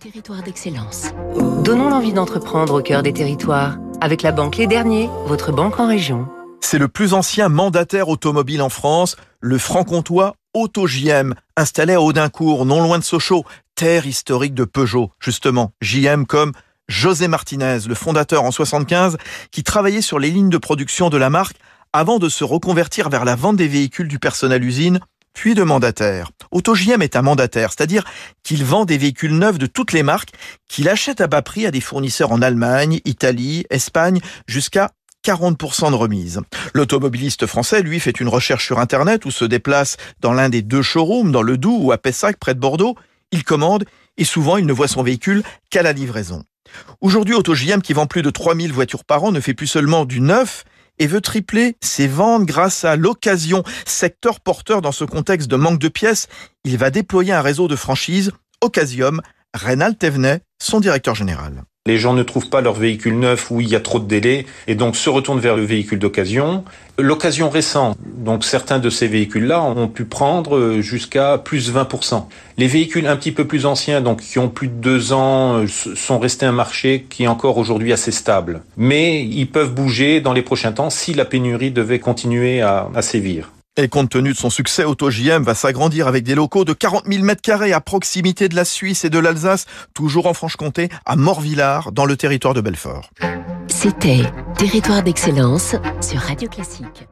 Territoire d'excellence. Donnons l'envie d'entreprendre au cœur des territoires avec la banque Les Derniers, votre banque en région. C'est le plus ancien mandataire automobile en France, le franc-comtois Auto JM, installé à Audincourt, non loin de Sochaux, terre historique de Peugeot. Justement, JM comme José Martinez, le fondateur en 75, qui travaillait sur les lignes de production de la marque avant de se reconvertir vers la vente des véhicules du personnel usine puis de mandataire. AutoJM est un mandataire, c'est-à-dire qu'il vend des véhicules neufs de toutes les marques qu'il achète à bas prix à des fournisseurs en Allemagne, Italie, Espagne, jusqu'à 40% de remise. L'automobiliste français, lui, fait une recherche sur Internet ou se déplace dans l'un des deux showrooms, dans le Doubs ou à Pessac, près de Bordeaux. Il commande et souvent il ne voit son véhicule qu'à la livraison. Aujourd'hui, AutoJM, qui vend plus de 3000 voitures par an, ne fait plus seulement du neuf, et veut tripler ses ventes grâce à l'occasion. Secteur porteur dans ce contexte de manque de pièces, il va déployer un réseau de franchises Occasium. Reynald Thévenet, son directeur général. Les gens ne trouvent pas leur véhicule neuf où il y a trop de délais et donc se retournent vers le véhicule d'occasion. L'occasion récente, donc certains de ces véhicules-là ont pu prendre jusqu'à plus 20%. Les véhicules un petit peu plus anciens, donc qui ont plus de deux ans, sont restés un marché qui est encore aujourd'hui assez stable. Mais ils peuvent bouger dans les prochains temps si la pénurie devait continuer à sévir. Et compte tenu de son succès, AutoJM va s'agrandir avec des locaux de 40 000 mètres carrés à proximité de la Suisse et de l'Alsace, toujours en Franche-Comté, à Morvillard, dans le territoire de Belfort. C'était Territoire d'excellence sur Radio Classique.